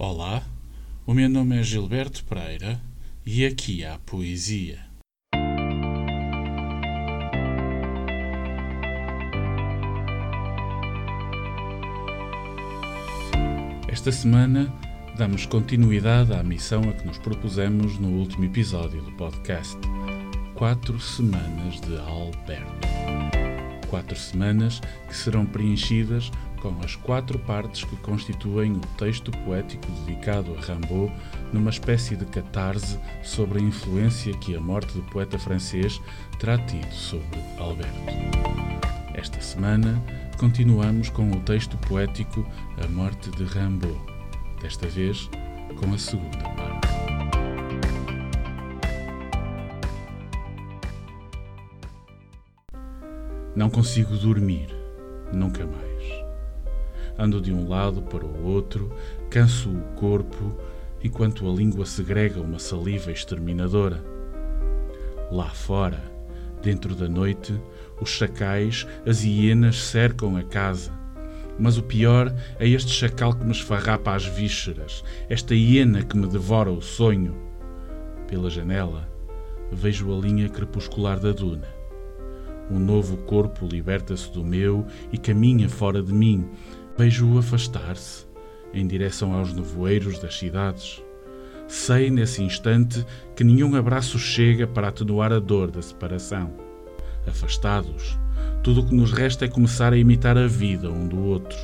Olá, o meu nome é Gilberto Pereira e aqui há poesia. Esta semana damos continuidade à missão a que nos propusemos no último episódio do podcast. Quatro semanas de Alberto. Quatro semanas que serão preenchidas com as quatro partes que constituem o texto poético dedicado a Rimbaud, numa espécie de catarse sobre a influência que a morte do poeta francês terá tido sobre Alberto. Esta semana continuamos com o texto poético A Morte de Rimbaud, desta vez com a segunda parte. Não consigo dormir, nunca mais. Ando de um lado para o outro, canso o corpo, enquanto a língua segrega uma saliva exterminadora. Lá fora, dentro da noite, os chacais, as hienas cercam a casa. Mas o pior é este chacal que me esfarrapa as vísceras, esta hiena que me devora o sonho. Pela janela, vejo a linha crepuscular da duna. Um novo corpo liberta-se do meu e caminha fora de mim, Vejo-o afastar-se em direção aos nevoeiros das cidades. Sei nesse instante que nenhum abraço chega para atenuar a dor da separação. Afastados, tudo o que nos resta é começar a imitar a vida um do outro.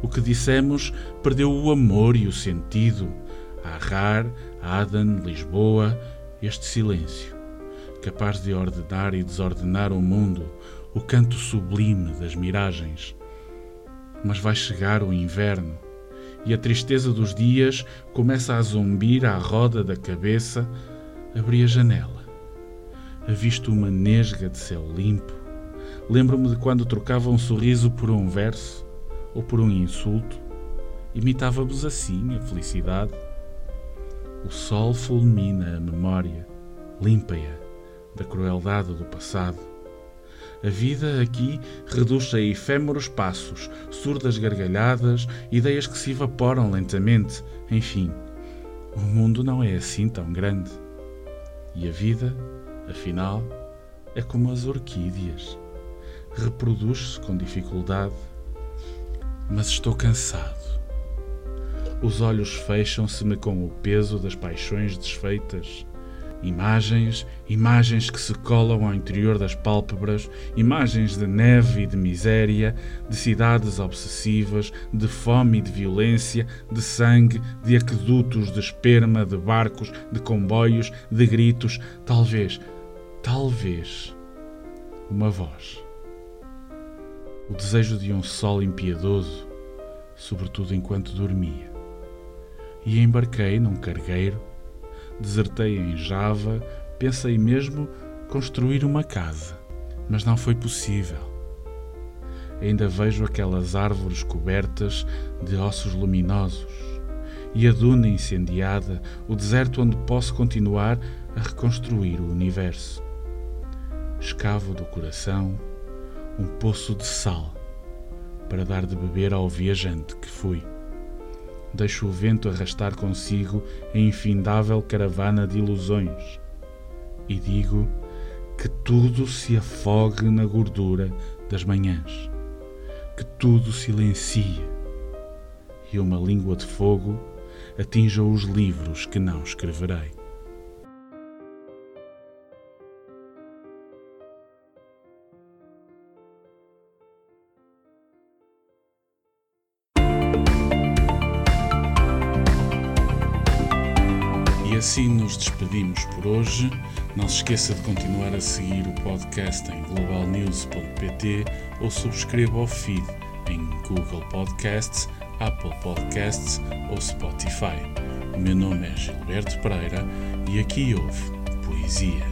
O que dissemos perdeu o amor e o sentido. Arrar, Aden, Lisboa, este silêncio, capaz de ordenar e desordenar o mundo, o canto sublime das miragens mas vai chegar o inverno e a tristeza dos dias começa a zumbir à roda da cabeça. Abri a janela. Avisto uma nesga de céu limpo. Lembro-me de quando trocava um sorriso por um verso ou por um insulto. Imitávamos assim a felicidade. O sol fulmina a memória, limpa-a da crueldade do passado a vida aqui reduz-se a efêmeros passos, surdas gargalhadas, ideias que se evaporam lentamente. Enfim, o mundo não é assim tão grande. E a vida, afinal, é como as orquídeas. Reproduz-se com dificuldade. Mas estou cansado. Os olhos fecham-se-me com o peso das paixões desfeitas Imagens, imagens que se colam ao interior das pálpebras, imagens de neve e de miséria, de cidades obsessivas, de fome e de violência, de sangue, de aquedutos, de esperma, de barcos, de comboios, de gritos, talvez, talvez, uma voz. O desejo de um sol impiedoso, sobretudo enquanto dormia. E embarquei num cargueiro desertei em Java, pensei mesmo construir uma casa, mas não foi possível. Ainda vejo aquelas árvores cobertas de ossos luminosos e a duna incendiada, o deserto onde posso continuar a reconstruir o universo. Escavo do coração um poço de sal para dar de beber ao viajante que fui deixa o vento arrastar consigo a infindável caravana de ilusões. E digo que tudo se afogue na gordura das manhãs, que tudo silencie e uma língua de fogo atinja os livros que não escreverei. Assim nos despedimos por hoje. Não se esqueça de continuar a seguir o podcast em globalnews.pt ou subscreva o feed em Google Podcasts, Apple Podcasts ou Spotify. O meu nome é Gilberto Pereira e aqui houve Poesia.